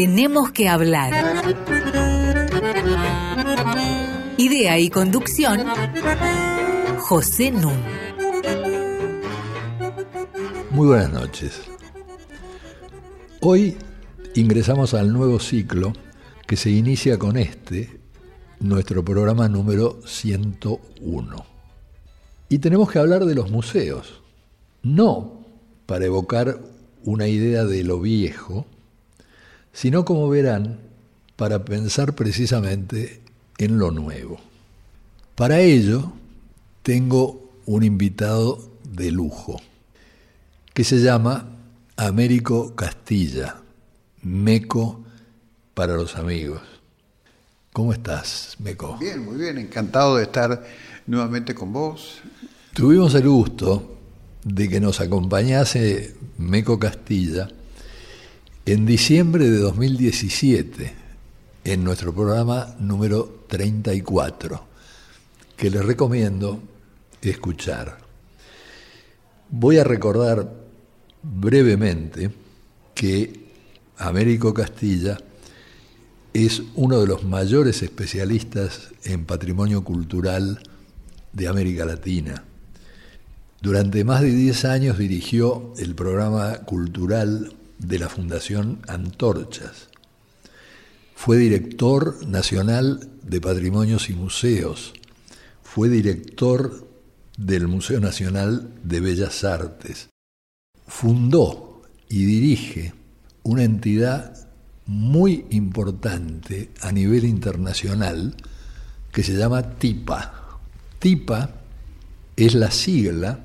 Tenemos que hablar. Idea y conducción, José Nun. Muy buenas noches. Hoy ingresamos al nuevo ciclo que se inicia con este, nuestro programa número 101. Y tenemos que hablar de los museos, no para evocar una idea de lo viejo, sino como verán, para pensar precisamente en lo nuevo. Para ello, tengo un invitado de lujo, que se llama Américo Castilla, Meco para los amigos. ¿Cómo estás, Meco? Bien, muy bien, encantado de estar nuevamente con vos. Tuvimos el gusto de que nos acompañase Meco Castilla en diciembre de 2017 en nuestro programa número 34, que les recomiendo escuchar. Voy a recordar brevemente que Américo Castilla es uno de los mayores especialistas en patrimonio cultural de América Latina. Durante más de 10 años dirigió el programa cultural de la Fundación Antorchas. Fue director nacional de Patrimonios y Museos. Fue director del Museo Nacional de Bellas Artes. Fundó y dirige una entidad muy importante a nivel internacional que se llama TIPA. TIPA es la sigla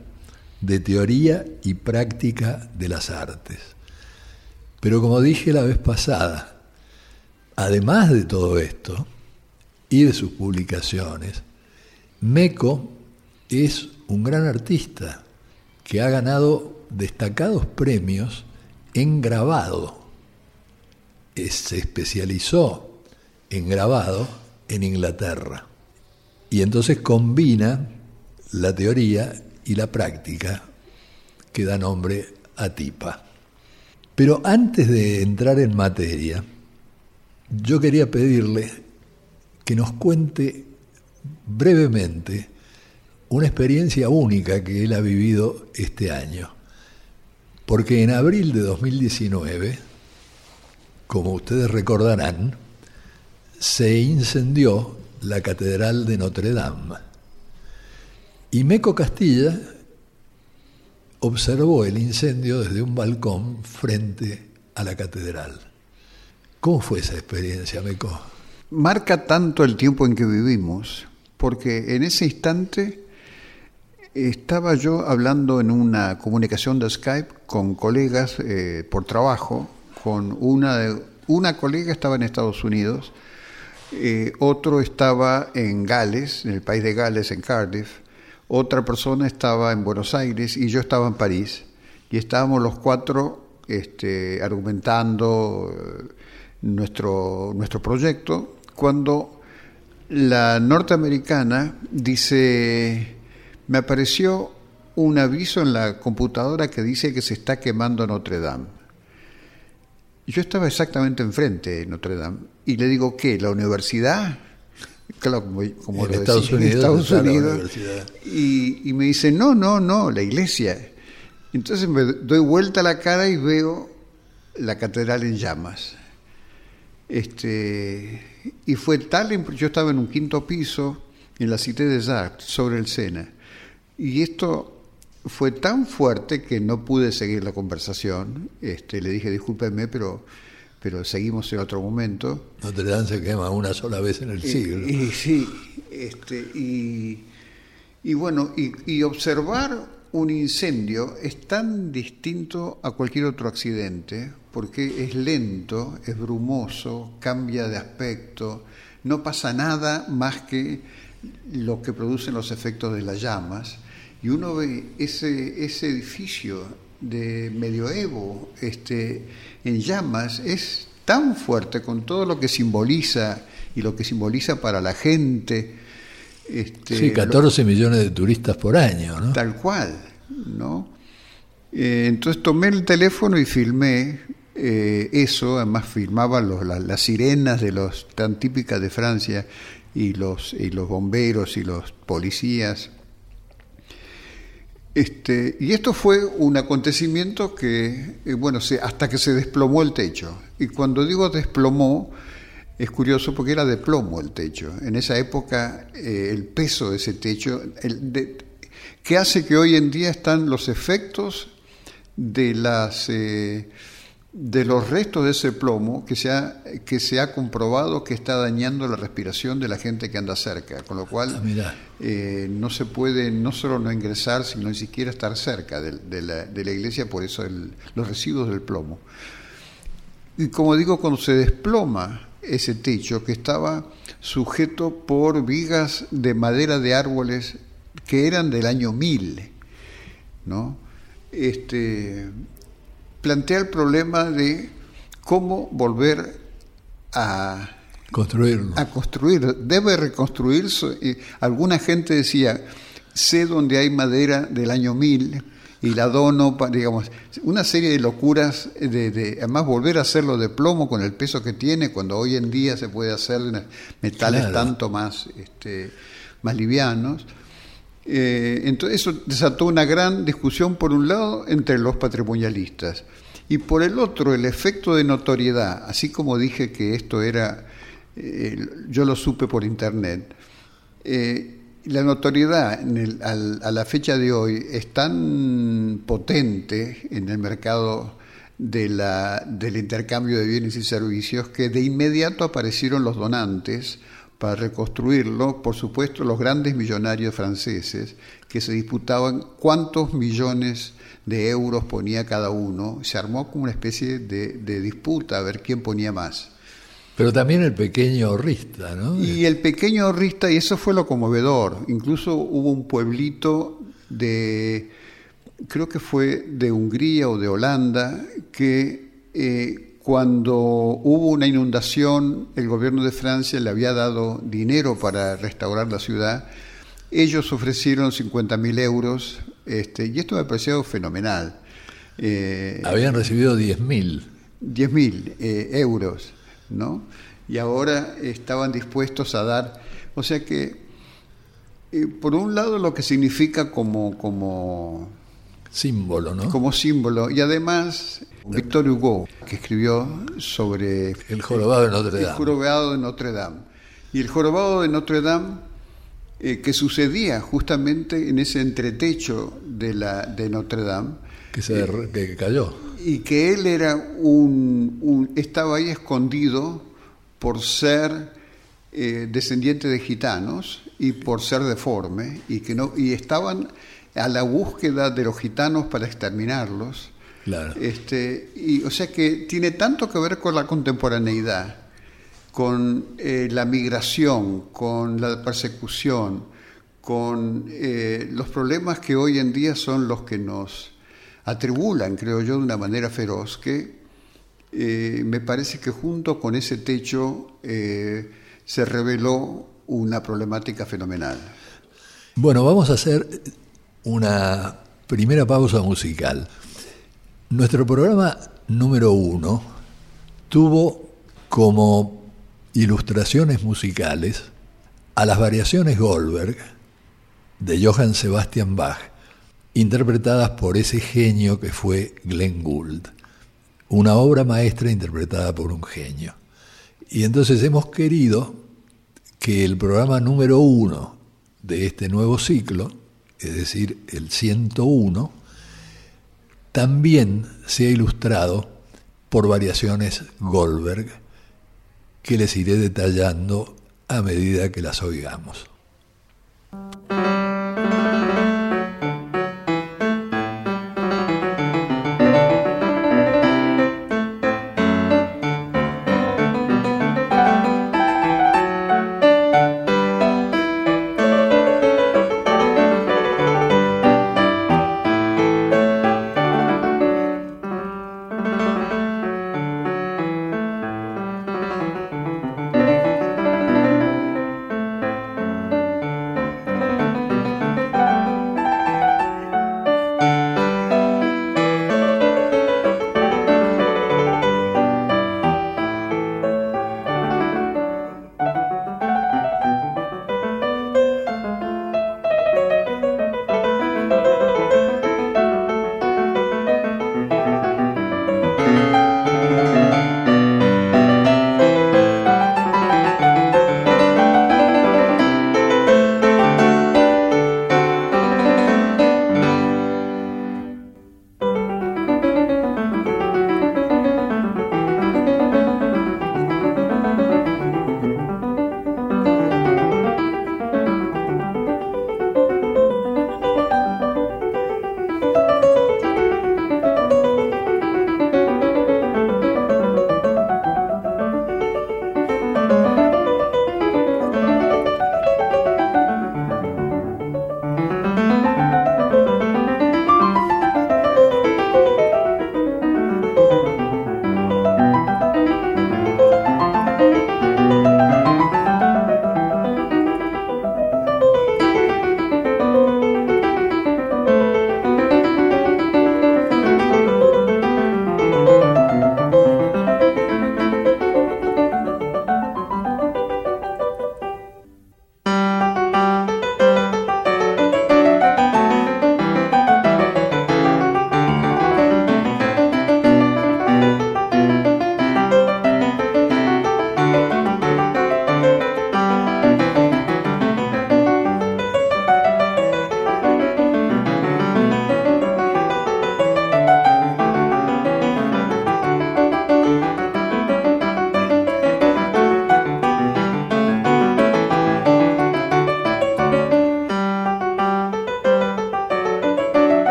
de Teoría y Práctica de las Artes. Pero como dije la vez pasada, además de todo esto y de sus publicaciones, Meco es un gran artista que ha ganado destacados premios en grabado se especializó en grabado en Inglaterra. Y entonces combina la teoría y la práctica que da nombre a TIPA. Pero antes de entrar en materia, yo quería pedirle que nos cuente brevemente una experiencia única que él ha vivido este año. Porque en abril de 2019 como ustedes recordarán, se incendió la Catedral de Notre Dame. Y Meco Castilla observó el incendio desde un balcón frente a la catedral. ¿Cómo fue esa experiencia, Meco? Marca tanto el tiempo en que vivimos, porque en ese instante estaba yo hablando en una comunicación de Skype con colegas eh, por trabajo con una, de, una colega estaba en Estados Unidos, eh, otro estaba en Gales, en el país de Gales, en Cardiff, otra persona estaba en Buenos Aires y yo estaba en París. Y estábamos los cuatro este, argumentando eh, nuestro, nuestro proyecto cuando la norteamericana dice, me apareció un aviso en la computadora que dice que se está quemando Notre Dame. Yo estaba exactamente enfrente de Notre Dame y le digo, ¿qué? ¿La universidad? Claro, como, en Estados Unidos. Estados Unidos. Y, y, me dice, no, no, no, la iglesia. Entonces me doy vuelta a la cara y veo la catedral en llamas. Este, y fue tal, yo estaba en un quinto piso en la Cité des Arts, sobre el Sena. Y esto fue tan fuerte que no pude seguir la conversación. Este, le dije, discúlpeme, pero, pero seguimos en otro momento. Notre Dame se quema una sola vez en el siglo. Y, sí, este, y, y bueno, y, observar un incendio es tan distinto a cualquier otro accidente, porque es lento, es brumoso, cambia de aspecto, no pasa nada más que lo que producen los efectos de las llamas y uno ve ese, ese edificio de medioevo este, en llamas, es tan fuerte con todo lo que simboliza y lo que simboliza para la gente. Este, sí, 14 millones de turistas por año, ¿no? Tal cual, ¿no? Eh, entonces tomé el teléfono y filmé eh, eso, además firmaban los, las sirenas de los tan típicas de Francia y los, y los bomberos y los policías. Este, y esto fue un acontecimiento que, eh, bueno, se, hasta que se desplomó el techo. Y cuando digo desplomó, es curioso porque era de plomo el techo. En esa época eh, el peso de ese techo, el, que hace que hoy en día están los efectos de las... Eh, de los restos de ese plomo que se, ha, que se ha comprobado que está dañando la respiración de la gente que anda cerca, con lo cual ah, eh, no se puede no solo no ingresar, sino ni siquiera estar cerca de, la, de la, iglesia, por eso los residuos del plomo. Y como digo, cuando se desploma ese techo que estaba sujeto por vigas de madera de árboles que eran del año 1000, ¿no? Este, plantea el problema de cómo volver a construirlo. A construir, debe reconstruirse. Alguna gente decía, sé dónde hay madera del año 1000 y la dono, digamos, una serie de locuras, de, además volver a hacerlo de plomo con el peso que tiene, cuando hoy en día se puede hacer metales tanto más, este, más livianos. Eh, entonces eso desató una gran discusión por un lado entre los patrimonialistas y por el otro el efecto de notoriedad, así como dije que esto era, eh, yo lo supe por internet, eh, la notoriedad a la fecha de hoy es tan potente en el mercado de la, del intercambio de bienes y servicios que de inmediato aparecieron los donantes, para reconstruirlo, por supuesto, los grandes millonarios franceses que se disputaban cuántos millones de euros ponía cada uno. Se armó como una especie de, disputa a ver quién ponía más. Pero también el pequeño ahorrista, ¿no? Y el pequeño ahorrista, y eso fue lo conmovedor. Incluso hubo un pueblito de, creo que fue de Hungría o de Holanda, que eh, cuando hubo una inundación, el gobierno de Francia le había dado dinero para restaurar la ciudad. Ellos ofrecieron 50.000 euros, este, y esto me pareció fenomenal. Eh, Habían recibido 10.000. 10.000 eh, euros, ¿no? Y ahora estaban dispuestos a dar. O sea que, eh, por un lado, lo que significa como, como símbolo, ¿no? Como símbolo. Y además, Victor Hugo, que escribió sobre... El jorobado de Notre Dame. El jorobado de Notre Dame. Y el jorobado de Notre Dame, eh, que sucedía justamente en ese entretecho de, la, de Notre Dame. Que, se, eh, que cayó. Y que él era un, estaba ahí escondido por ser eh, descendiente de gitanos y por ser deforme y que no y estaban a la búsqueda de los gitanos para exterminarlos este, y, o sea que tiene tanto que ver con la contemporaneidad, con eh, la migración, con la persecución, con eh, los problemas que hoy en día son los que nos atribulan, creo yo, de una manera feroz, que eh, me parece que junto con ese techo se reveló una problemática fenomenal. Bueno, vamos a hacer una primera pausa musical. Nuestro programa número uno tuvo como ilustraciones musicales a las variaciones Goldberg de Johann Sebastian Bach, interpretadas por ese genio que fue Glenn Gould, una obra maestra interpretada por un genio. Y entonces hemos querido que el programa número uno de este nuevo ciclo, es decir, el 101, también se ha ilustrado por variaciones Goldberg que les iré detallando a medida que las oigamos.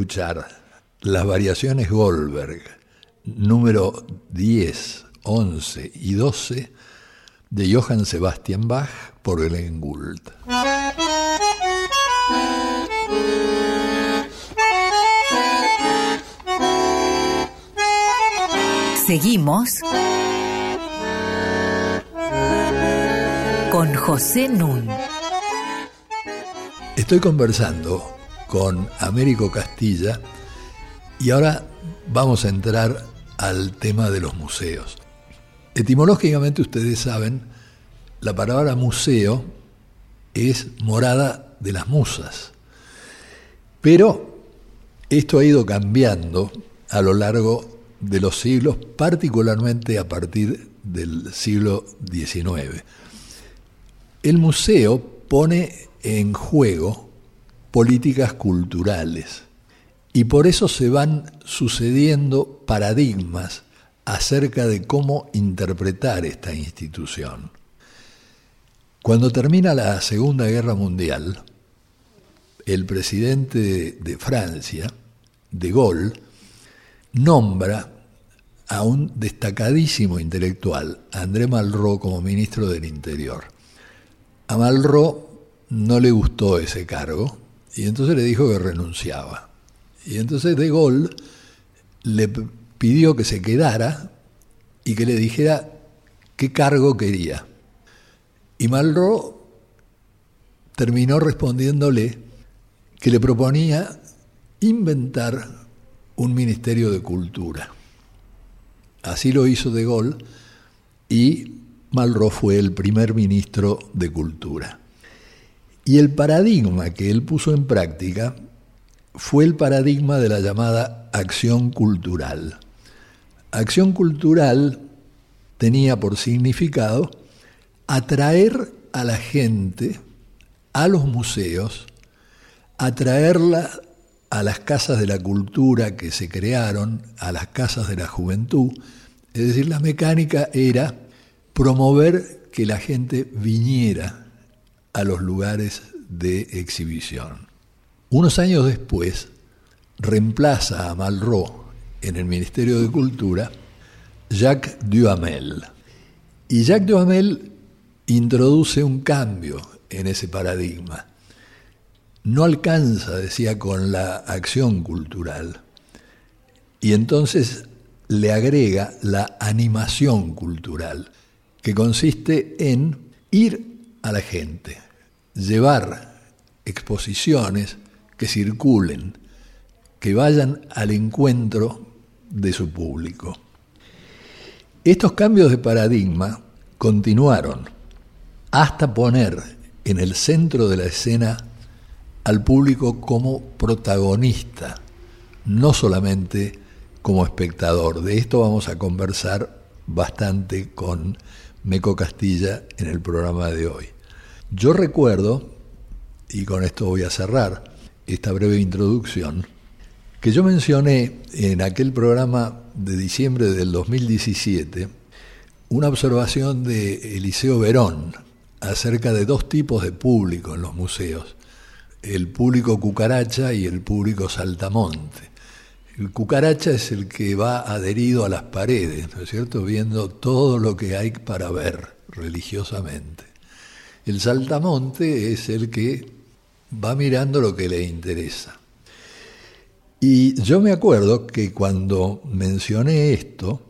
Escuchar las variaciones Goldberg, número 10, 11 y 12 de Johann Sebastian Bach por Glenn Gould. Seguimos con José Nun. Estoy conversando con Américo Castilla y ahora vamos a entrar al tema de los museos. Etimológicamente ustedes saben, la palabra museo es morada de las musas, pero esto ha ido cambiando a lo largo de los siglos, particularmente a partir del siglo XIX. El museo pone en juego políticas culturales y por eso se van sucediendo paradigmas acerca de cómo interpretar esta institución. Cuando termina la Segunda Guerra Mundial, el presidente de Francia, de Gaulle, nombra a un destacadísimo intelectual, André Malraux, como ministro del Interior. A Malraux no le gustó ese cargo y entonces le dijo que renunciaba. Y entonces De Gaulle le pidió que se quedara y que le dijera qué cargo quería. Y Malraux terminó respondiéndole que le proponía inventar un ministerio de cultura. Así lo hizo De Gaulle y Malraux fue el primer ministro de cultura. Y el paradigma que él puso en práctica fue el paradigma de la llamada acción cultural. Acción cultural tenía por significado atraer a la gente a los museos, atraerla a las casas de la cultura que se crearon, a las casas de la juventud. Es decir, la mecánica era promover que la gente viniera a los lugares de exhibición. Unos años después, reemplaza a Malraux en el Ministerio de Cultura Jacques Duhamel. Y Jacques Duhamel introduce un cambio en ese paradigma no alcanza, decía, con la acción cultural. Y entonces le agrega la animación cultural, que consiste en ir a la gente, llevar exposiciones que circulen, que vayan al encuentro de su público. Estos cambios de paradigma continuaron hasta poner en el centro de la escena al público como protagonista, no solamente como espectador. De esto vamos a conversar bastante con Meco Castilla en el programa de hoy. Yo recuerdo, y con esto voy a cerrar esta breve introducción, que yo mencioné en aquel programa de diciembre del 2017 una observación de Eliseo Verón acerca de dos tipos de público en los museos el público cucaracha y el público saltamonte. El cucaracha es el que va adherido a las paredes, ¿no es cierto?, viendo todo lo que hay para ver religiosamente. El saltamonte es el que va mirando lo que le interesa. Y yo me acuerdo que cuando mencioné esto,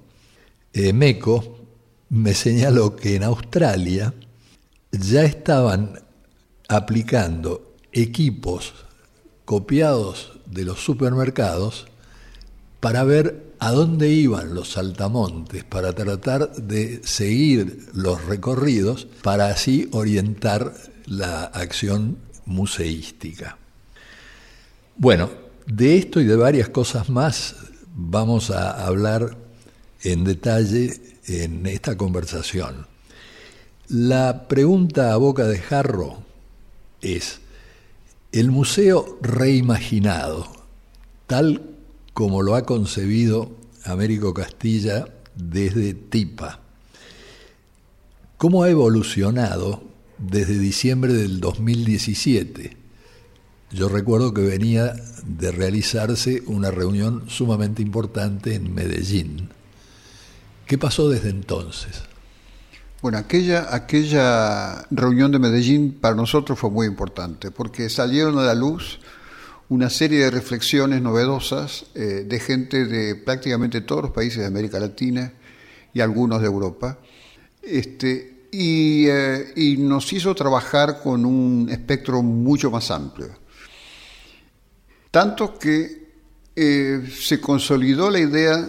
eh, Meco me señaló que en Australia ya estaban aplicando equipos copiados de los supermercados para ver a dónde iban los saltamontes, para tratar de seguir los recorridos, para así orientar la acción museística. Bueno, de esto y de varias cosas más vamos a hablar en detalle en esta conversación. La pregunta a boca de jarro es, el museo reimaginado, tal como lo ha concebido Américo Castilla desde Tipa, ¿cómo ha evolucionado desde diciembre del 2017, yo recuerdo que venía de realizarse una reunión sumamente importante en Medellín. ¿Qué pasó desde entonces? Bueno, aquella, aquella reunión de Medellín para nosotros fue muy importante porque salieron a la luz una serie de reflexiones novedosas eh, de gente de prácticamente todos los países de América Latina y algunos de Europa. Este, y, eh, nos hizo trabajar con un espectro mucho más amplio. Tanto que eh, se consolidó la idea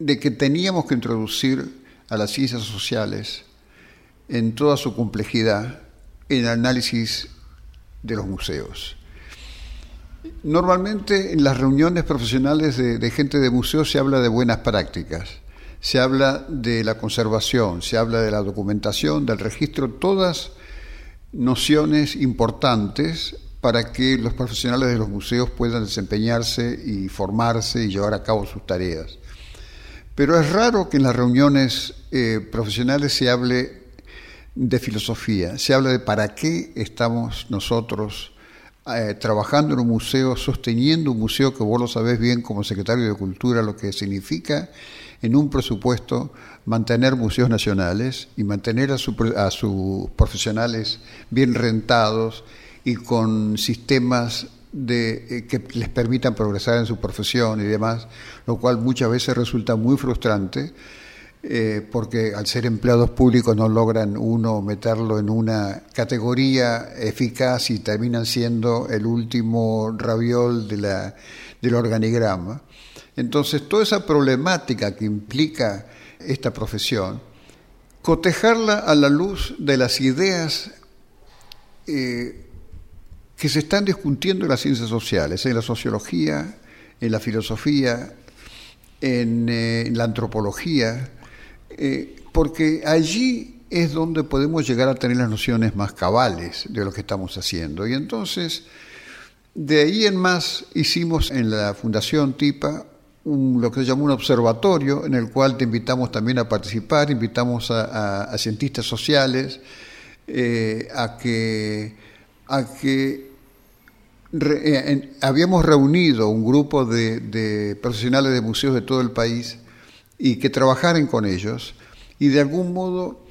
de que teníamos que introducir a las ciencias sociales en toda su complejidad en el análisis de los museos. Normalmente en las reuniones profesionales de, gente de museos se habla de buenas prácticas, se habla de la conservación, se habla de la documentación, del registro, todas nociones importantes para que los profesionales de los museos puedan desempeñarse y formarse y llevar a cabo sus tareas. Pero es raro que en las reuniones eh, profesionales se hable de filosofía, se habla de para qué estamos nosotros eh, trabajando en un museo, sosteniendo un museo que vos lo sabés bien como secretario de Cultura, lo que significa en un presupuesto mantener museos nacionales y mantener a, a sus profesionales bien rentados y con sistemas de, eh, que les permitan progresar en su profesión y demás, lo cual muchas veces resulta muy frustrante. Eh, porque al ser empleados públicos no logran uno meterlo en una categoría eficaz y terminan siendo el último raviol del organigrama. Entonces, toda esa problemática que implica esta profesión, cotejarla a la luz de las ideas eh, que se están discutiendo en las ciencias sociales, en la sociología, en la filosofía, en, eh, la antropología, eh, porque allí es donde podemos llegar a tener las nociones más cabales de lo que estamos haciendo. Y entonces, de ahí en más, hicimos en la Fundación TIPA lo que se llamó un observatorio, en el cual te invitamos también a participar, invitamos a, cientistas sociales, eh, a que a que eh, habíamos reunido un grupo de, profesionales de museos de todo el país y que trabajaran con ellos y de algún modo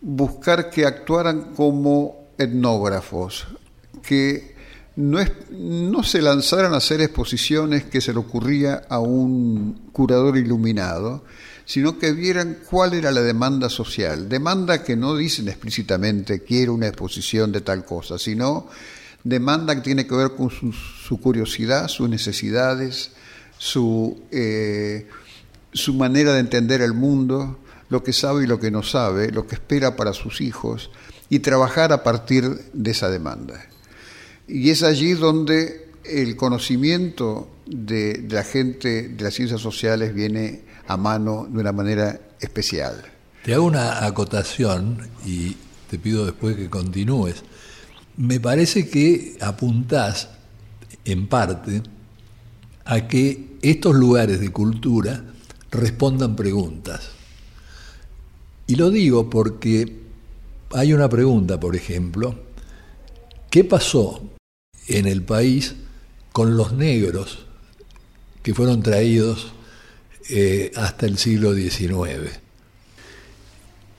buscar que actuaran como etnógrafos, que no, no se lanzaran a hacer exposiciones que se le ocurría a un curador iluminado, sino que vieran cuál era la demanda social. Demanda que no dicen explícitamente quiero una exposición de tal cosa, sino demanda que tiene que ver con su, curiosidad, sus necesidades, su, eh, su manera de entender el mundo, lo que sabe y lo que no sabe, lo que espera para sus hijos, y trabajar a partir de esa demanda. Y es allí donde el conocimiento de, la gente de las ciencias sociales viene a mano de una manera especial. Te hago una acotación y te pido después que continúes. Me parece que apuntás en parte a que estos lugares de cultura respondan preguntas. Y lo digo porque hay una pregunta, por ejemplo, ¿qué pasó en el país con los negros que fueron traídos eh, hasta el siglo XIX.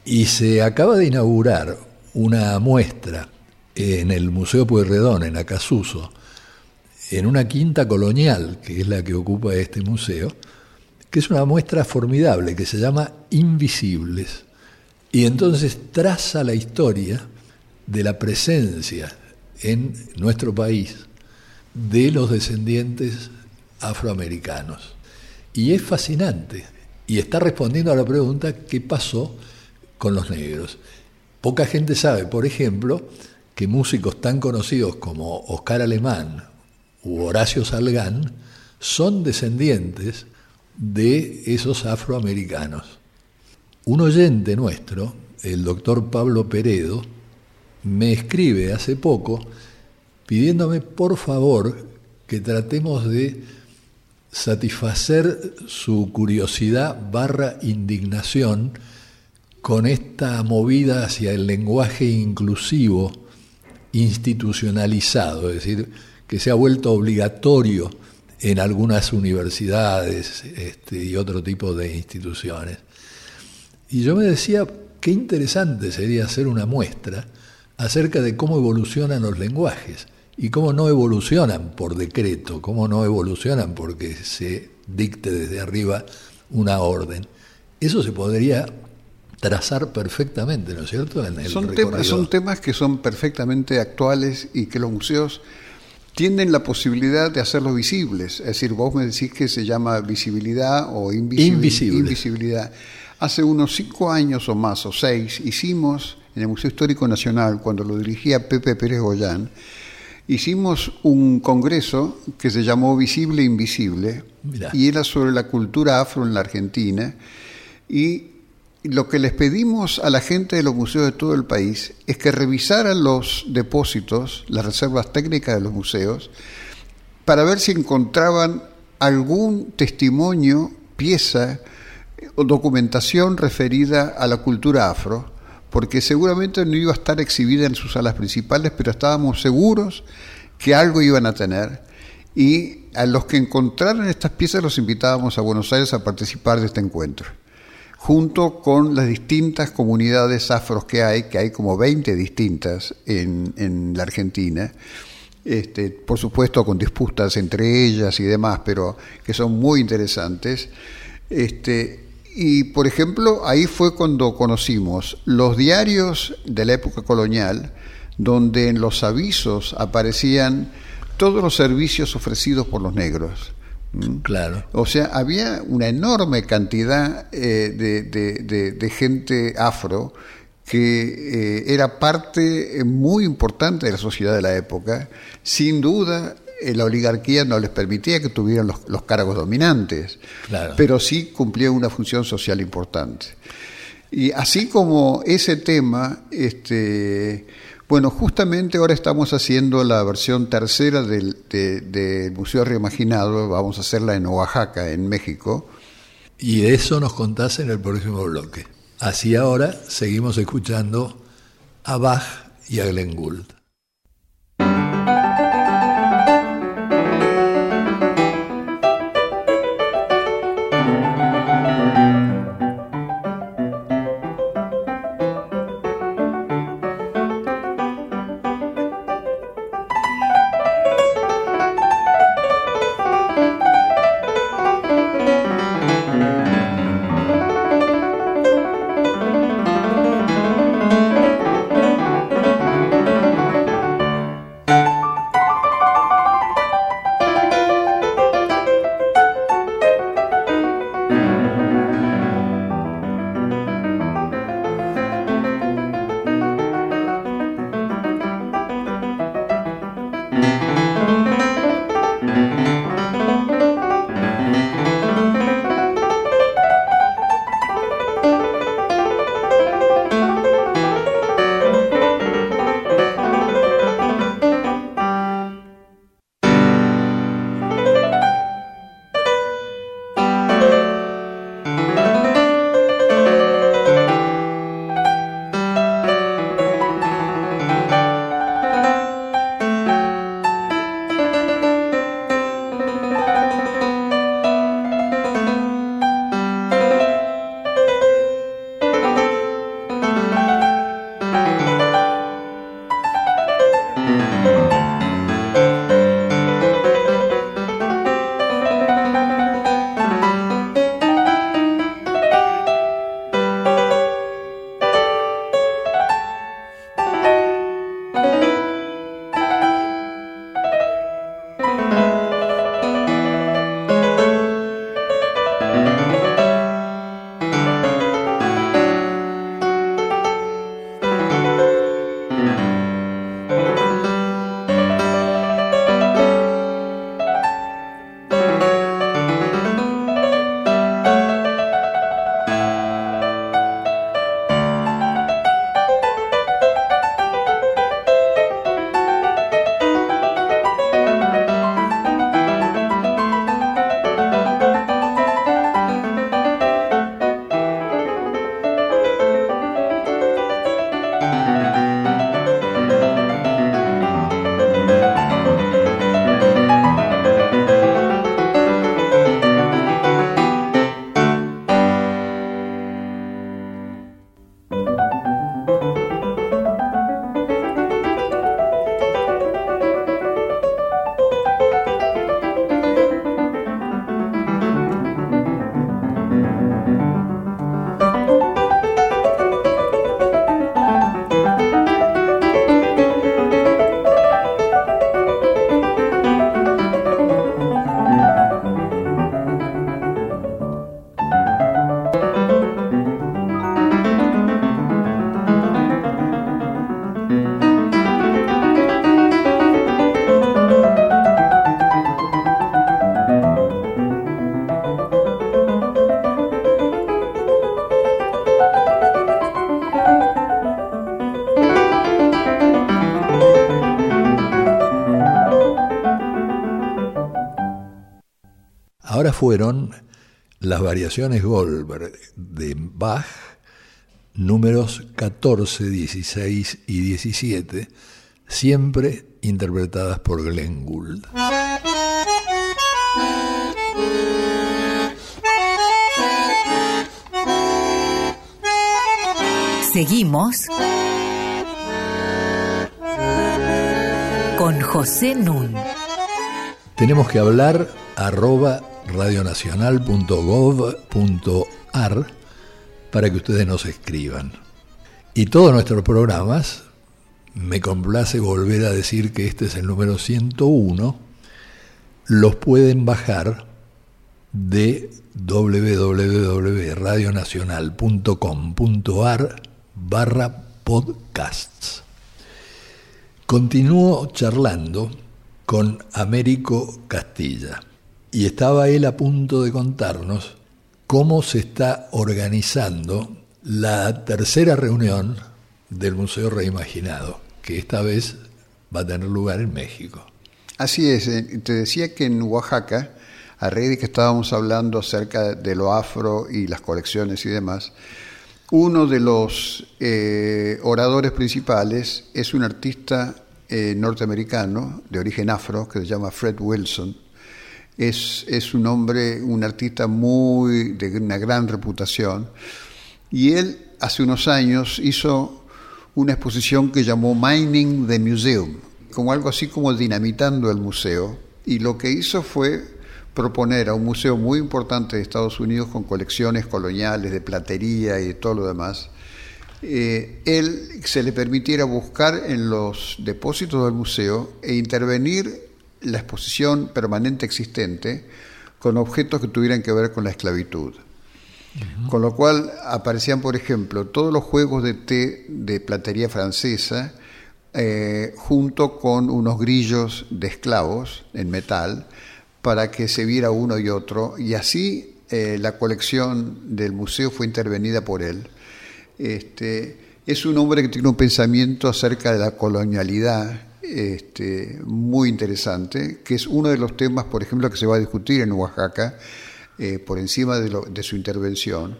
Y se acaba de inaugurar una muestra en el Museo Pueyrredón, en Acasuso, en una quinta colonial, que es la que ocupa este museo, que es una muestra formidable, que se llama Invisibles. Y entonces traza la historia de la presencia en nuestro país de los descendientes afroamericanos. Y es fascinante. Y está respondiendo a la pregunta, ¿qué pasó con los negros? Poca gente sabe, por ejemplo, que músicos tan conocidos como Oscar Alemán u Horacio Salgán son descendientes de esos afroamericanos. Un oyente nuestro, el doctor Pablo Peredo, me escribe hace poco pidiéndome por favor que tratemos de satisfacer su curiosidad barra indignación con esta movida hacia el lenguaje inclusivo institucionalizado, es decir, que se ha vuelto obligatorio en algunas universidades este, y otro tipo de instituciones. Y yo me decía, qué interesante sería hacer una muestra acerca de cómo evolucionan los lenguajes y cómo no evolucionan por decreto, cómo no evolucionan porque se dicte desde arriba una orden. Eso se podría trazar perfectamente, ¿no es cierto? son, temas, son temas que son perfectamente actuales y que los museos tienen la posibilidad de hacerlos visibles. Es decir, vos me decís que se llama visibilidad o invisibilidad. Hace unos cinco años o más, o seis, hicimos en el Museo Histórico Nacional, cuando lo dirigía Pepe Pérez Goyán, hicimos un congreso que se llamó Visible e Invisible, y era sobre la cultura afro en la Argentina, y lo que les pedimos a la gente de los museos de todo el país es que revisaran los depósitos, las reservas técnicas de los museos, para ver si encontraban algún testimonio, pieza o documentación referida a la cultura afro, porque seguramente no iba a estar exhibida en sus salas principales, pero estábamos seguros que algo iban a tener. Y a los que encontraran estas piezas los invitábamos a Buenos Aires a participar de este encuentro junto con las distintas comunidades afros que hay, que hay como 20 distintas en, la Argentina, este, por supuesto con disputas entre ellas y demás, pero que son muy interesantes. Este, y por ejemplo, ahí fue cuando conocimos los diarios de la época colonial, donde en los avisos aparecían todos los servicios ofrecidos por los negros. Mm. Claro. O sea, había una enorme cantidad eh, de, gente afro que eh, era parte muy importante de la sociedad de la época. Sin duda, eh, la oligarquía no les permitía que tuvieran los, cargos dominantes, pero sí cumplía una función social importante. Y así como ese tema, este, bueno, justamente ahora estamos haciendo la versión tercera del, Museo Reimaginado, vamos a hacerla en Oaxaca, en México. Y eso nos contás en el próximo bloque. Así ahora seguimos escuchando a Bach y a Glenn Gould. Fueron las variaciones Goldberg de Bach, números 14, 16 y 17, siempre interpretadas por Glenn Gould. Seguimos con José Nun. Tenemos que hablar arroba radionacional.gov.ar para que ustedes nos escriban. Y todos nuestros programas, me complace volver a decir que este es el número 101, los pueden bajar de www.radionacional.com.ar barra podcasts. Continúo charlando con Américo Castilla y estaba él a punto de contarnos cómo se está organizando la tercera reunión del Museo Reimaginado, que esta vez va a tener lugar en México. Así es, eh, te decía que en Oaxaca, a raíz de que estábamos hablando acerca de lo afro y las colecciones y demás, uno de los eh, oradores principales es un artista eh, norteamericano de origen afro que se llama Fred Wilson, es, un hombre, un artista muy de una gran reputación, y él hace unos años hizo una exposición que llamó Mining the Museum, como algo así como dinamitando el museo, y lo que hizo fue proponer a un museo muy importante de Estados Unidos con colecciones coloniales de platería y todo lo demás, eh, él se le permitiera buscar en los depósitos del museo e intervenir la exposición permanente existente con objetos que tuvieran que ver con la esclavitud. Con lo cual aparecían, por ejemplo, todos los juegos de té de platería francesa, eh, junto con unos grillos de esclavos en metal, para que se viera uno y otro, y así eh, la colección del museo fue intervenida por él. Este, es un hombre que tiene un pensamiento acerca de la colonialidad este, muy interesante, que es uno de los temas, por ejemplo, que se va a discutir en Oaxaca, eh, por encima de, su intervención,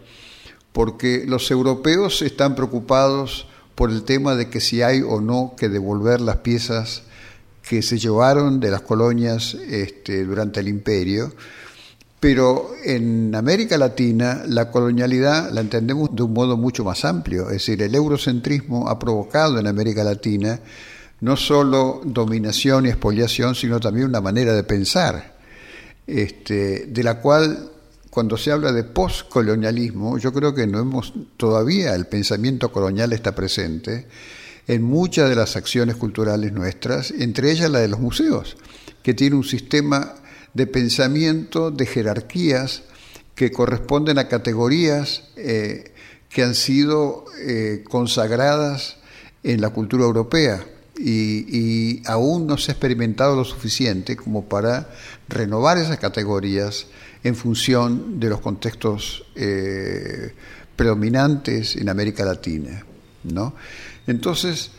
porque los europeos están preocupados por el tema de que si hay o no que devolver las piezas que se llevaron de las colonias este, durante el imperio, pero en América Latina la colonialidad la entendemos de un modo mucho más amplio, es decir, el eurocentrismo ha provocado en América Latina no solo dominación y expoliación, sino también una manera de pensar, este, de la cual cuando se habla de postcolonialismo, yo creo que no hemos todavía el pensamiento colonial está presente en muchas de las acciones culturales nuestras, entre ellas la de los museos, que tiene un sistema de pensamiento, de jerarquías que corresponden a categorías eh, que han sido eh, consagradas en la cultura europea y, aún no se ha experimentado lo suficiente como para renovar esas categorías en función de los contextos eh, predominantes en América Latina. ¿no? Entonces,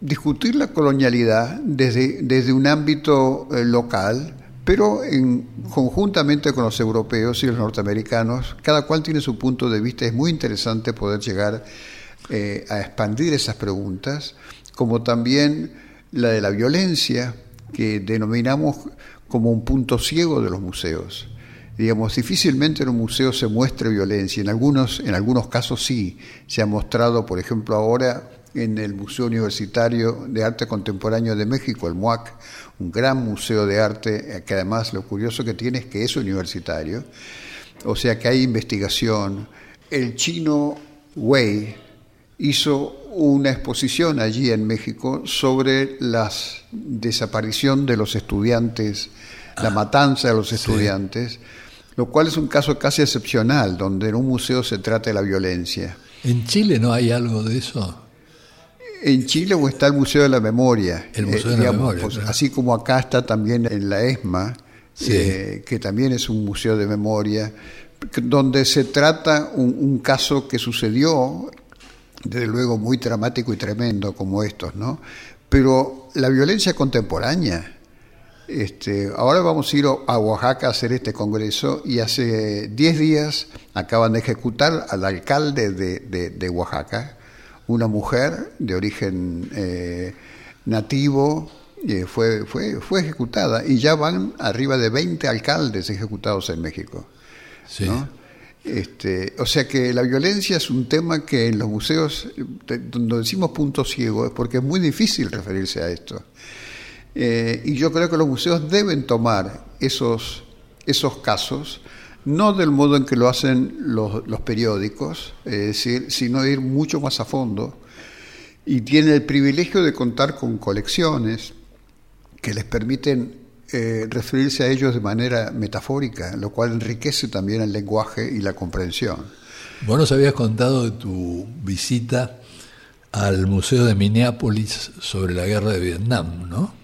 discutir la colonialidad desde, desde un ámbito eh, local, pero en, conjuntamente con los europeos y los norteamericanos, cada cual tiene su punto de vista, es muy interesante poder llegar eh, a expandir esas preguntas como también la de la violencia, que denominamos como un punto ciego de los museos. Digamos, difícilmente en un museo se muestre violencia, en algunos, en algunos casos sí, se ha mostrado, por ejemplo, ahora en el Museo Universitario de Arte Contemporáneo de México, el MUAC, un gran museo de arte, que además lo curioso que tiene es que es universitario, o sea que hay investigación. El chino Wei hizo una exposición allí en México sobre la desaparición de los estudiantes, la ah, matanza de los estudiantes, lo cual es un caso casi excepcional, donde en un museo se trata de la violencia. ¿En Chile no hay algo de eso? En Chile está el Museo de la Memoria. El Museo de la eh, Memoria. Pues, así como acá está también en la ESMA, eh, que también es un museo de memoria, donde se trata un caso que sucedió desde luego muy dramático y tremendo como estos, ¿no? Pero la violencia contemporánea, Este, ahora vamos a ir a Oaxaca a hacer este congreso y hace 10 días acaban de ejecutar al alcalde de, Oaxaca, una mujer de origen eh, nativo, eh, fue, fue, fue ejecutada y ya van arriba de 20 alcaldes ejecutados en México. Este, o sea que la violencia es un tema que en los museos, donde decimos punto ciego, es porque es muy difícil referirse a esto. Eh, y yo creo que los museos deben tomar esos, esos casos, no del modo en que lo hacen los, periódicos, es decir, sino ir mucho más a fondo. Y tienen el privilegio de contar con colecciones que les permiten eh, referirse a ellos de manera metafórica, lo cual enriquece también el lenguaje y la comprensión. Vos nos habías contado de tu visita al Museo de Minneapolis sobre la guerra de Vietnam, ¿no?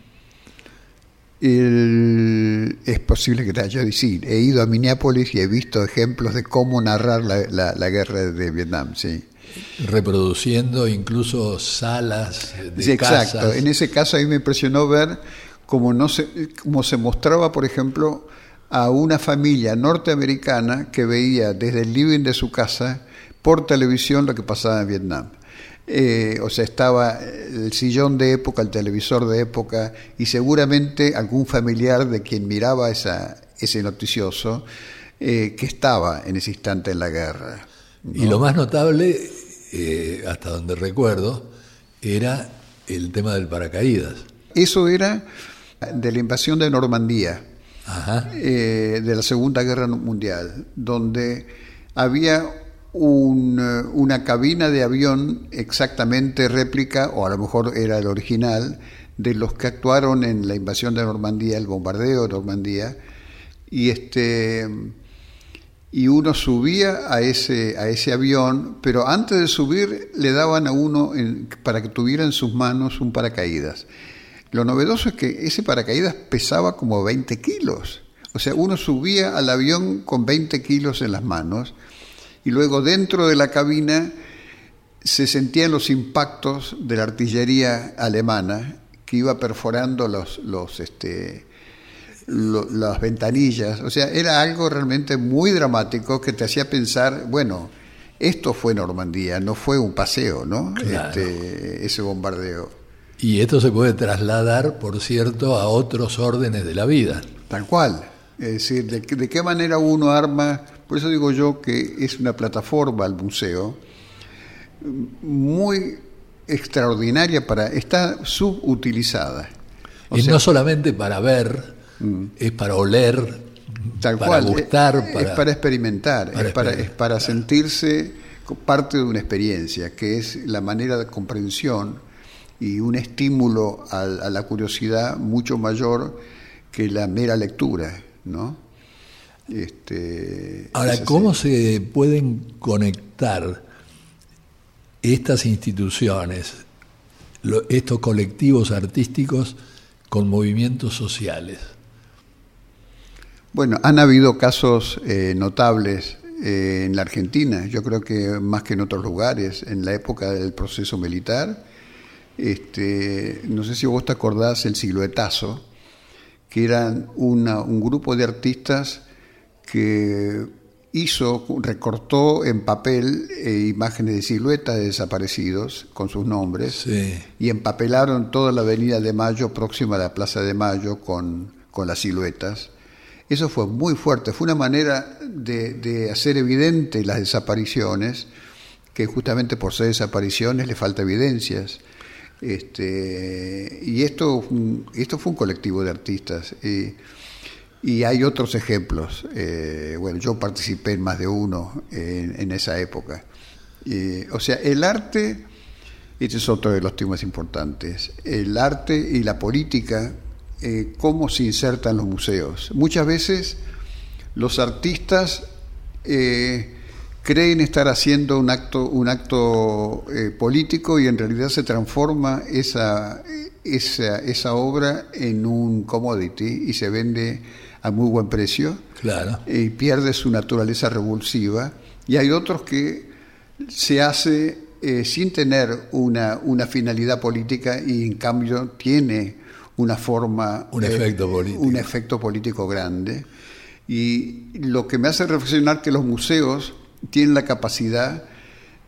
es posible que te haya dicho, he ido a Minneapolis y he visto ejemplos de cómo narrar la, guerra de Vietnam, sí. Reproduciendo incluso salas de sí, Exacto, en ese caso a mí me impresionó ver como, no se, como se mostraba, por ejemplo, a una familia norteamericana que veía desde el living de su casa por televisión lo que pasaba en Vietnam. Eh, o sea, estaba el sillón de época, el televisor de época, y seguramente algún familiar de quien miraba esa, ese noticioso eh, que estaba en ese instante en la guerra. Y lo más notable, eh, hasta donde recuerdo, era el tema del paracaídas. Eso era de la invasión de Normandía, eh, de la Segunda Guerra Mundial, donde había una cabina de avión exactamente réplica, o a lo mejor era el original, de los que actuaron en la invasión de Normandía, el bombardeo de Normandía, y este y uno subía a ese, a ese avión, pero antes de subir le daban a uno para que tuviera en sus manos un paracaídas. Lo novedoso es que ese paracaídas pesaba como 20 kilos. O sea, uno subía al avión con 20 kilos en las manos y luego dentro de la cabina se sentían los impactos de la artillería alemana que iba perforando los, los, este, las ventanillas. O sea, era algo realmente muy dramático que te hacía pensar, bueno, esto fue Normandía, no fue un paseo, ¿no? Este, ese bombardeo. Y esto se puede trasladar, por cierto, a otros órdenes de la vida. Tal cual. Es decir, de, qué manera uno arma, por eso digo yo que es una plataforma al museo muy extraordinaria para, está subutilizada. y no solamente para ver, mm. es para oler, Tal para gustar, es, para, experimentar, es, para, es para sentirse parte de una experiencia, que es la manera de comprensión y un estímulo a, la curiosidad mucho mayor que la mera lectura, ¿no? Este, Ahora, ¿cómo se pueden conectar estas instituciones, estos colectivos artísticos con movimientos sociales? Bueno, han habido casos eh, notables eh, en la Argentina, yo creo que más que en otros lugares, en la época del proceso militar, este, no sé si vos te acordás el siluetazo, que eran un grupo de artistas que hizo, recortó en papel eh, imágenes de siluetas de desaparecidos con sus nombres y empapelaron toda la avenida de Mayo próxima a la Plaza de Mayo con, con las siluetas. Eso fue muy fuerte, fue una manera de, de hacer evidente las desapariciones, que justamente por ser desapariciones le falta evidencias. Este, y esto, esto fue un colectivo de artistas. y hay otros ejemplos. Eh, bueno, yo participé en más de uno en, esa época. o sea, el arte, este es otro de los temas importantes, el arte y la política, eh, cómo se insertan los museos. Muchas veces los artistas eh, creen estar haciendo un acto, un acto eh, político y en realidad se transforma esa, esa, esa, obra en un commodity y se vende a muy buen precio claro. y pierde su naturaleza revulsiva. Y hay otros que se hace eh, sin tener una, una finalidad política y en cambio tiene una forma... Un efecto político. Un efecto político grande. Y lo que me hace reflexionar que los museos tienen la capacidad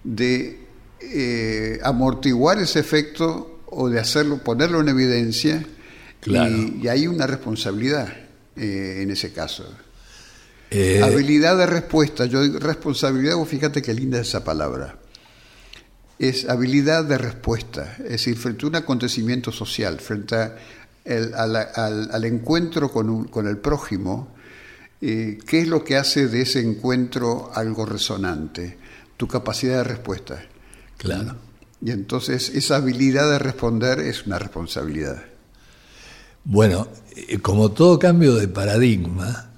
de eh, amortiguar ese efecto o de hacerlo, ponerlo en evidencia. Claro. Y, hay una responsabilidad eh, en ese caso. Eh, Habilidad de respuesta. Yo digo responsabilidad, vos fíjate qué linda es esa palabra. Es habilidad de respuesta. Es decir, frente a un acontecimiento social, frente a el, al, al, al, encuentro con, un, con el prójimo, eh, ¿qué es lo que hace de ese encuentro algo resonante? Tu capacidad de respuesta. Claro. Y entonces esa habilidad de responder es una responsabilidad. Bueno, eh, como todo cambio de paradigma,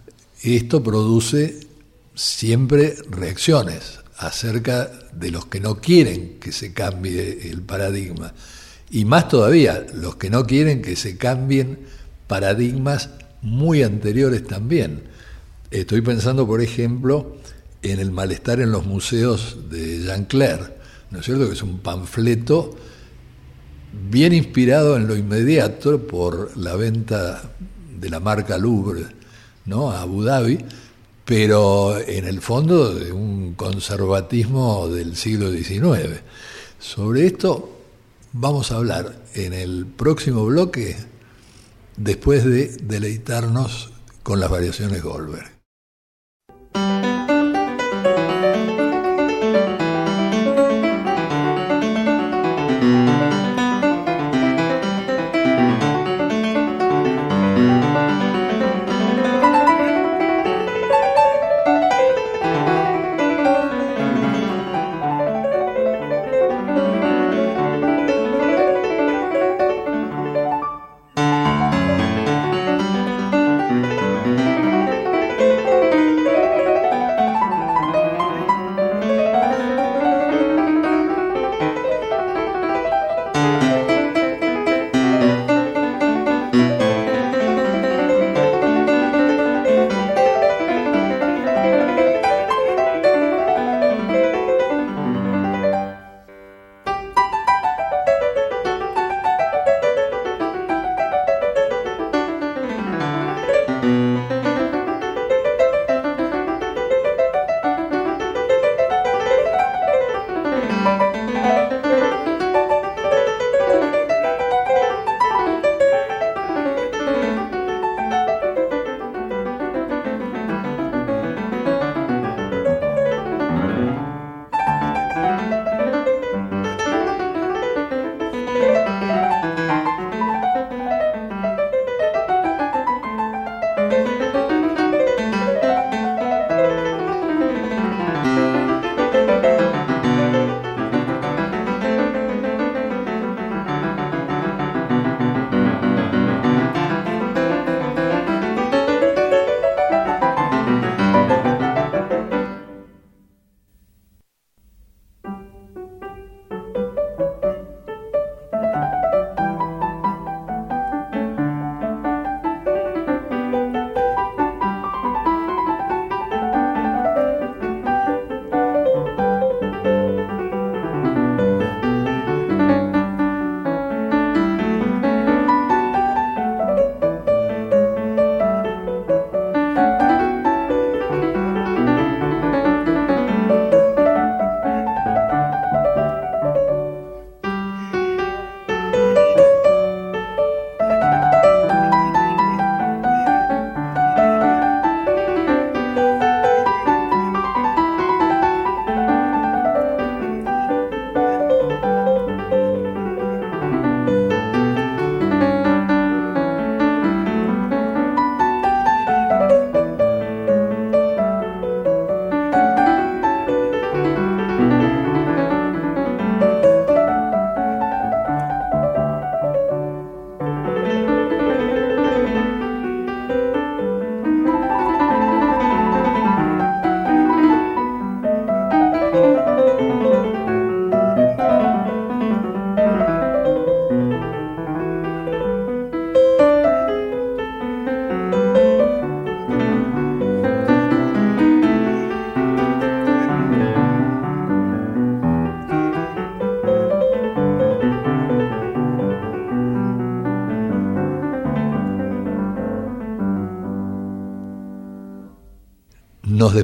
esto produce siempre reacciones acerca de los que no quieren que se cambie el paradigma. Y más todavía, los que no quieren que se cambien paradigmas muy anteriores también. Estoy pensando, por ejemplo, en el malestar en los museos de Jean Clair, ¿no es cierto? Que es un panfleto bien inspirado en lo inmediato por la venta de la marca Louvre ¿no? a Abu Dhabi, pero en el fondo de un conservatismo del siglo XIX. Sobre esto vamos a hablar en el próximo bloque después de deleitarnos con las variaciones Goldberg.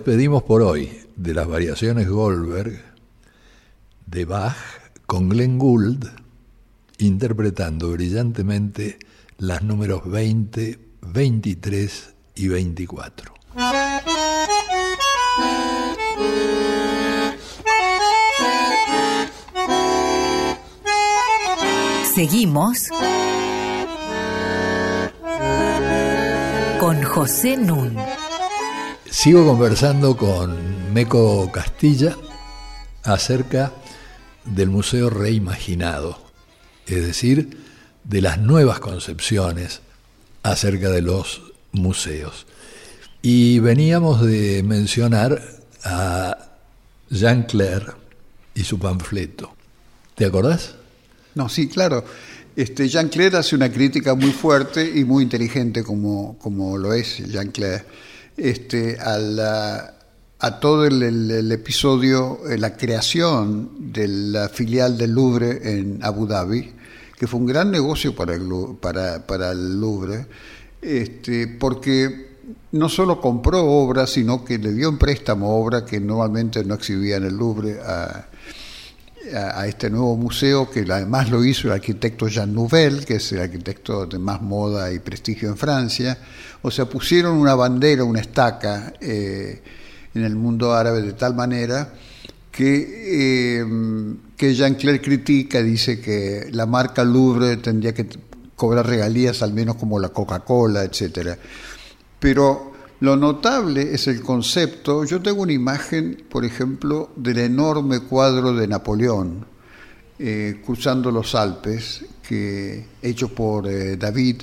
Despedimos por hoy de las variaciones Goldberg de Bach con Glenn Gould interpretando brillantemente las números 20, 23 y 24. Seguimos con José Nun. Sigo conversando con Meco Castilla acerca del Museo Reimaginado, es decir, de las nuevas concepciones acerca de los museos. Y veníamos de mencionar a Jean Claire y su panfleto. ¿Te acordás? No, sí, claro. Este, Jean Claire hace una crítica muy fuerte y muy inteligente como, como lo es Jean Claire este, a, a todo el, episodio, eh, la creación de la filial del Louvre en Abu Dhabi, que fue un gran negocio para el, para el Louvre, este, porque no solo compró obras, sino que le dio en préstamo obra que normalmente no exhibía en el Louvre a, a, este nuevo museo, que además lo hizo el arquitecto Jean Nouvel, que es el arquitecto de más moda y prestigio en Francia. O sea, pusieron una bandera, una estaca eh, en el mundo árabe de tal manera que, eh, que Jean Claire critica, dice que la marca Louvre tendría que cobrar regalías al menos como la Coca-Cola, etcétera. Pero lo notable es el concepto. Yo tengo una imagen, por ejemplo, del enorme cuadro de Napoleón eh, cruzando los Alpes, que, hecho por eh, David,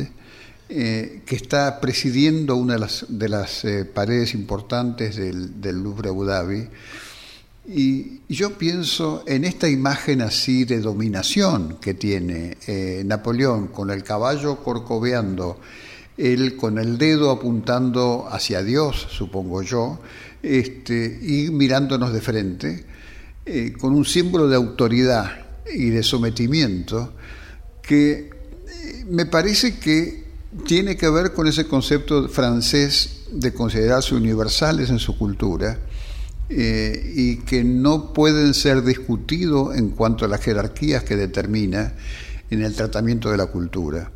eh, que está presidiendo una de las, de las paredes importantes del, del, Louvre Abu Dhabi. Y, yo pienso en esta imagen así de dominación que tiene Napoleón con el caballo corcoveando él con el dedo apuntando hacia Dios, supongo yo, este, y mirándonos de frente, eh, con un símbolo de autoridad y de sometimiento que eh, me parece que tiene que ver con ese concepto francés de considerarse universales en su cultura eh, y que no pueden ser discutidos en cuanto a las jerarquías que determina en el tratamiento de la cultura.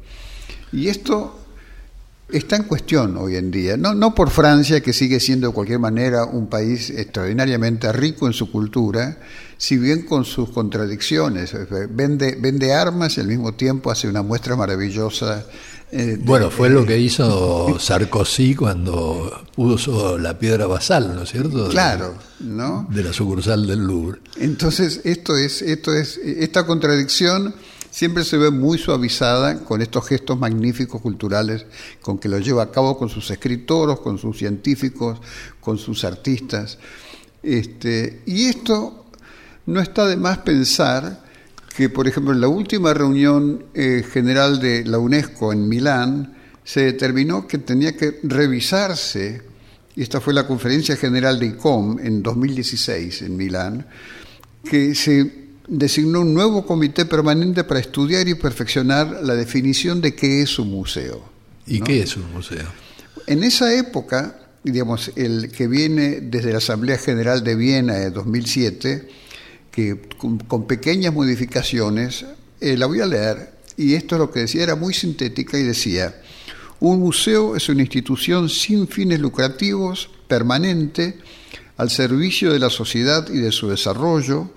Y esto está en cuestión hoy en día, no, no por Francia, que sigue siendo de cualquier manera un país extraordinariamente rico en su cultura, si bien con sus contradicciones. Vende, vende armas y al mismo tiempo hace una muestra maravillosa. Eh, bueno, fue lo que hizo Sarkozy cuando puso la piedra basal, ¿no es cierto? Claro, ¿no? De la sucursal del Louvre. Entonces, esto es, esto es, esta contradicción siempre se ve muy suavizada con estos gestos magníficos culturales con que lo lleva a cabo con sus escritores, con sus científicos, con sus artistas. Este, y esto no está de más pensar que, por ejemplo, en la última reunión eh, general de la UNESCO en Milán, se determinó que tenía que revisarse, y esta fue la conferencia general de ICOM en 2016 en Milán, que se designó un nuevo comité permanente para estudiar y perfeccionar la definición de qué es un museo. ¿Y qué es un museo? En esa época, digamos, el que viene desde la Asamblea General de Viena de 2007, que con, pequeñas modificaciones, eh, la voy a leer, y esto es lo que decía, era muy sintética y decía, un museo es una institución sin fines lucrativos, permanente, al servicio de la sociedad y de su desarrollo,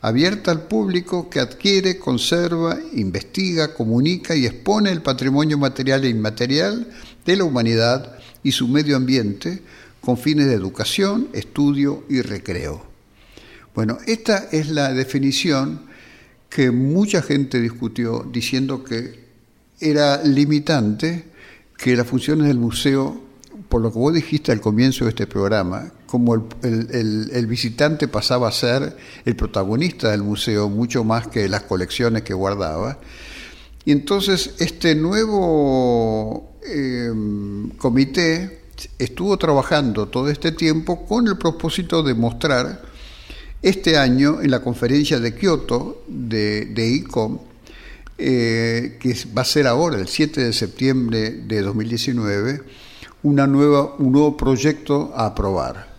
abierta al público que adquiere, conserva, investiga, comunica y expone el patrimonio material e inmaterial de la humanidad y su medio ambiente con fines de educación, estudio y recreo. Bueno, esta es la definición que mucha gente discutió diciendo que era limitante que las funciones del museo, por lo que vos dijiste al comienzo de este programa, como el, visitante pasaba a ser el protagonista del museo mucho más que las colecciones que guardaba. Y entonces este nuevo em, comité estuvo trabajando todo este tiempo con el propósito de mostrar este año en la conferencia de Kioto de, de ICOM, eh, que va a ser ahora, el 7 de septiembre de 2019, una nueva, un nuevo proyecto a aprobar.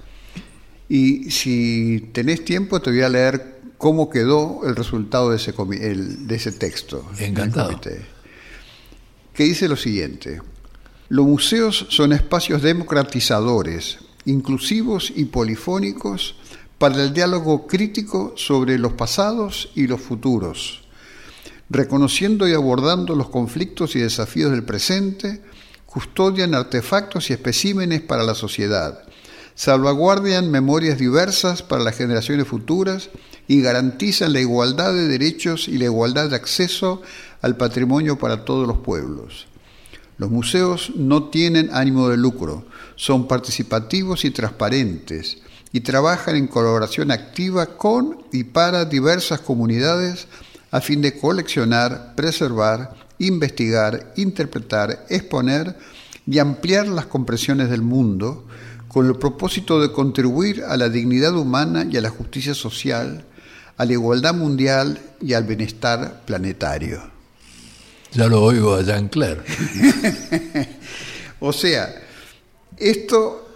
Y si tenés tiempo, te voy a leer cómo quedó el resultado de ese, de ese texto. Encantado. Que dice lo siguiente. Los museos son espacios democratizadores, inclusivos y polifónicos para el diálogo crítico sobre los pasados y los futuros, reconociendo y abordando los conflictos y desafíos del presente, custodian artefactos y especímenes para la sociedad, salvaguardian memorias diversas para las generaciones futuras y garantizan la igualdad de derechos y la igualdad de acceso al patrimonio para todos los pueblos. Los museos no tienen ánimo de lucro, son participativos y transparentes y trabajan en colaboración activa con y para diversas comunidades a fin de coleccionar, preservar, investigar, interpretar, exponer y ampliar las comprensiones del mundo con el propósito de contribuir a la dignidad humana y a la justicia social, a la igualdad mundial y al bienestar planetario. Ya lo oigo a Jean Claire. o sea, esto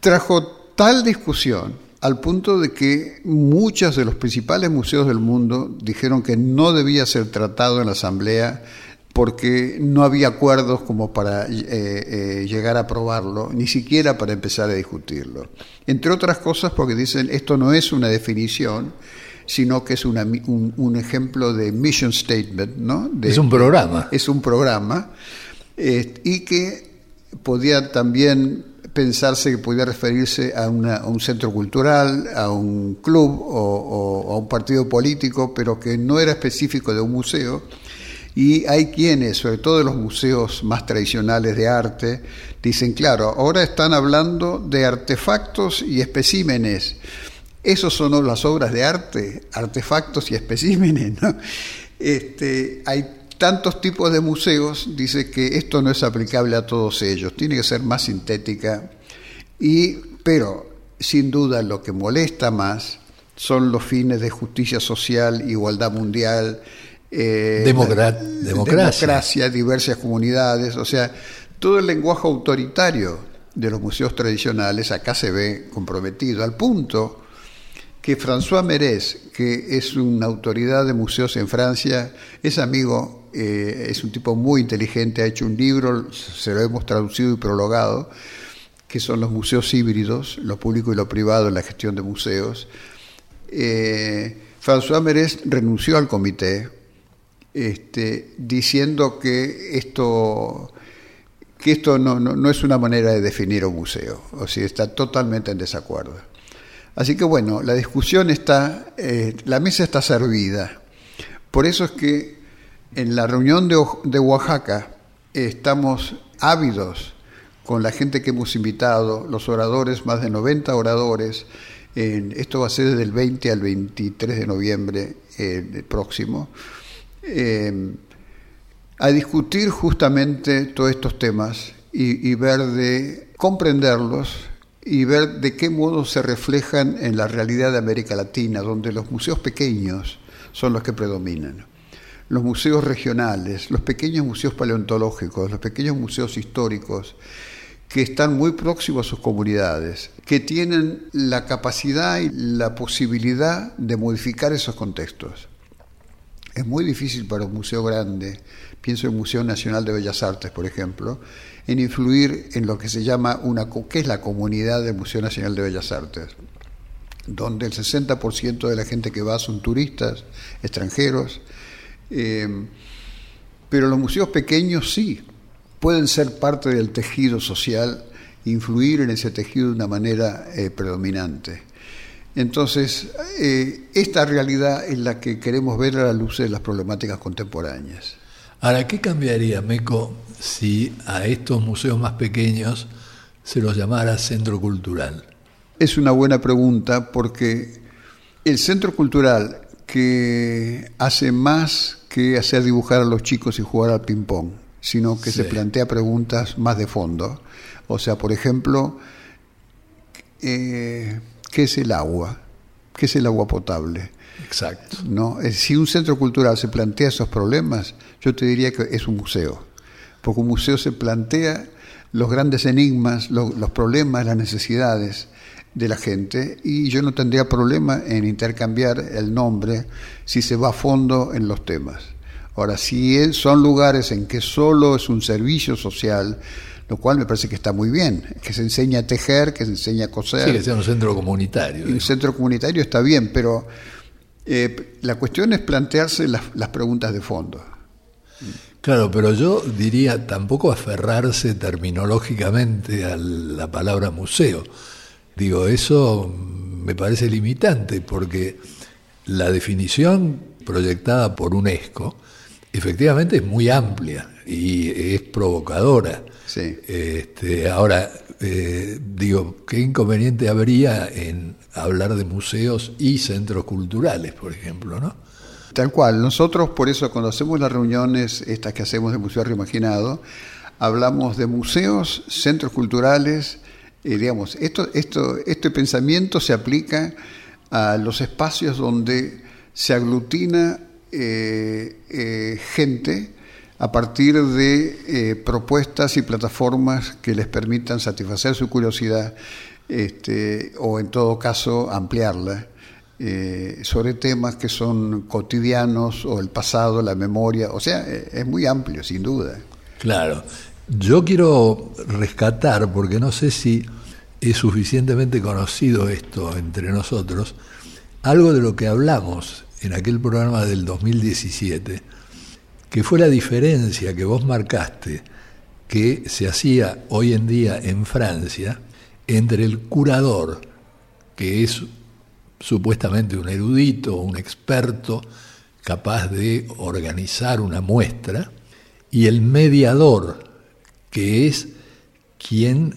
trajo tal discusión al punto de que muchos de los principales museos del mundo dijeron que no debía ser tratado en la Asamblea porque no había acuerdos como para eh, eh, llegar a aprobarlo, ni siquiera para empezar a discutirlo. Entre otras cosas porque dicen esto no es una definición, sino que es un, ejemplo de mission statement, ¿no? es un programa. Es un programa eh, y que podía también pensarse que podía referirse a, un centro cultural, a un club o a un partido político, pero que no era específico de un museo y hay quienes, sobre todo de los museos más tradicionales de arte, dicen, claro, ahora están hablando de artefactos y especímenes. Esos son las obras de arte, artefactos y especímenes. ¿no? Este, hay tantos tipos de museos, dice que esto no es aplicable a todos ellos, tiene que ser más sintética, y, pero sin duda lo que molesta más son los fines de justicia social, igualdad mundial, eh, democracia. democracia, diversas comunidades, o sea, todo el lenguaje autoritario de los museos tradicionales acá se ve comprometido, al punto que François Merez, que es una autoridad de museos en Francia, es amigo, eh, es un tipo muy inteligente, ha hecho un libro, se lo hemos traducido y prologado, que son los museos híbridos, lo público y lo privado en la gestión de museos. Eh, François Merez renunció al comité este, diciendo que esto, que esto no, no, es una manera de definir un museo, o sea, está totalmente en desacuerdo. Así que bueno, la discusión está, eh, la mesa está servida. Por eso es que en la reunión de, de Oaxaca estamos ávidos con la gente que hemos invitado, los oradores, más de 90 oradores. esto va a ser desde el 20 al 23 de noviembre eh, próximo. Eh, a discutir justamente todos estos temas y, ver de comprenderlos y ver de qué modo se reflejan en la realidad de América Latina, donde los museos pequeños son los que predominan. Los museos regionales, los pequeños museos paleontológicos, los pequeños museos históricos, que están muy próximos a sus comunidades, que tienen la capacidad y la posibilidad de modificar esos contextos. Es muy difícil para un museo grande, pienso en el Museo Nacional de Bellas Artes, por ejemplo, en influir en lo que se llama una, ¿qué es la comunidad del Museo Nacional de Bellas Artes? Donde el 60% de la gente que va son turistas, extranjeros, eh, pero los museos pequeños sí, pueden ser parte del tejido social, influir en ese tejido de una manera eh, predominante. Entonces, eh, esta realidad es la que queremos ver a la luz de las problemáticas contemporáneas. Ahora, ¿qué cambiaría, Meco, si a estos museos más pequeños se los llamara centro cultural? Es una buena pregunta porque el centro cultural que hace más que hacer dibujar a los chicos y jugar al ping-pong, sino que se plantea preguntas más de fondo. O sea, por ejemplo, eh, ¿qué es el agua? ¿Qué es el agua potable? Exacto. ¿No? Si un centro cultural se plantea esos problemas, yo te diría que es un museo, porque un museo se plantea los grandes enigmas, los problemas, las necesidades de la gente y yo no tendría problema en intercambiar el nombre si se va a fondo en los temas. Ahora, si son lugares en que solo es un servicio social, lo cual me parece que está muy bien, que se enseña a tejer, que se enseña a coser. Sí, que sea un centro comunitario. Un centro comunitario está bien, pero eh, la cuestión es plantearse las, las preguntas de fondo. Claro, pero yo diría tampoco aferrarse terminológicamente a la palabra museo. Digo, eso me parece limitante porque la definición proyectada por UNESCO efectivamente es muy amplia y es provocadora. Sí. Este, ahora, eh, digo, ¿qué inconveniente habría en hablar de museos y centros culturales, por ejemplo, no? Tal cual. Nosotros, por eso, cuando hacemos las reuniones, estas que hacemos de Museo Reimaginado, hablamos de museos, centros culturales, eh, digamos, esto, esto, este pensamiento se aplica a los espacios donde se aglutina eh, gente a partir de eh, propuestas y plataformas que les permitan satisfacer su curiosidad este, o en todo caso ampliarla eh, sobre temas que son cotidianos o el pasado, la memoria, o sea, eh, es muy amplio, sin duda. Claro, yo quiero rescatar, porque no sé si es suficientemente conocido esto entre nosotros, algo de lo que hablamos en aquel programa del 2017 que fue la diferencia que vos marcaste que se hacía hoy en día en Francia entre el curador, que es supuestamente un erudito, un experto, capaz de organizar una muestra, y el mediador, que es quien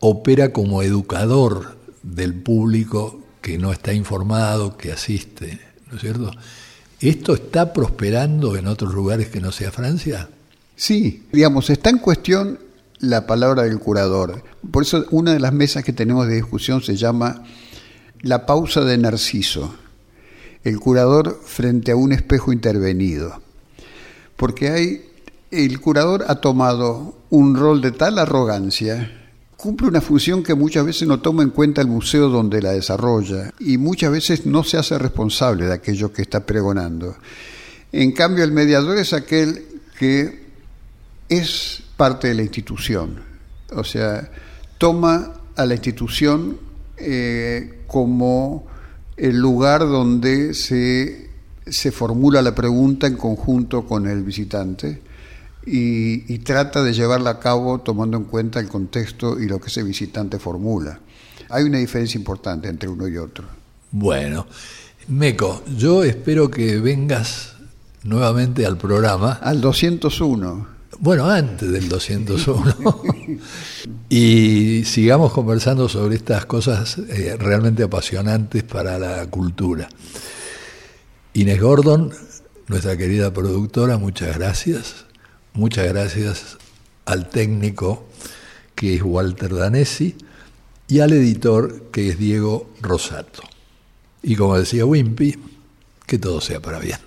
opera como educador del público que no está informado, que asiste, ¿no es cierto? ¿Esto está prosperando en otros lugares que no sea Francia? Sí, digamos, está en cuestión la palabra del curador. Por eso una de las mesas que tenemos de discusión se llama La pausa de Narciso, el curador frente a un espejo intervenido. Porque hay, el curador ha tomado un rol de tal arrogancia cumple una función que muchas veces no toma en cuenta el museo donde la desarrolla y muchas veces no se hace responsable de aquello que está pregonando. En cambio, el mediador es aquel que es parte de la institución, o sea, toma a la institución eh, como el lugar donde se, se formula la pregunta en conjunto con el visitante y, trata de llevarla a cabo tomando en cuenta el contexto y lo que ese visitante formula. Hay una diferencia importante entre uno y otro. Bueno, Meco, yo espero que vengas nuevamente al programa. Al 201. Bueno, antes del 201. y sigamos conversando sobre estas cosas eh, realmente apasionantes para la cultura. Inés Gordon, nuestra querida productora, muchas gracias. Muchas gracias al técnico que es Walter Danesi y al editor que es Diego Rosato. Y como decía Wimpy, que todo sea para bien.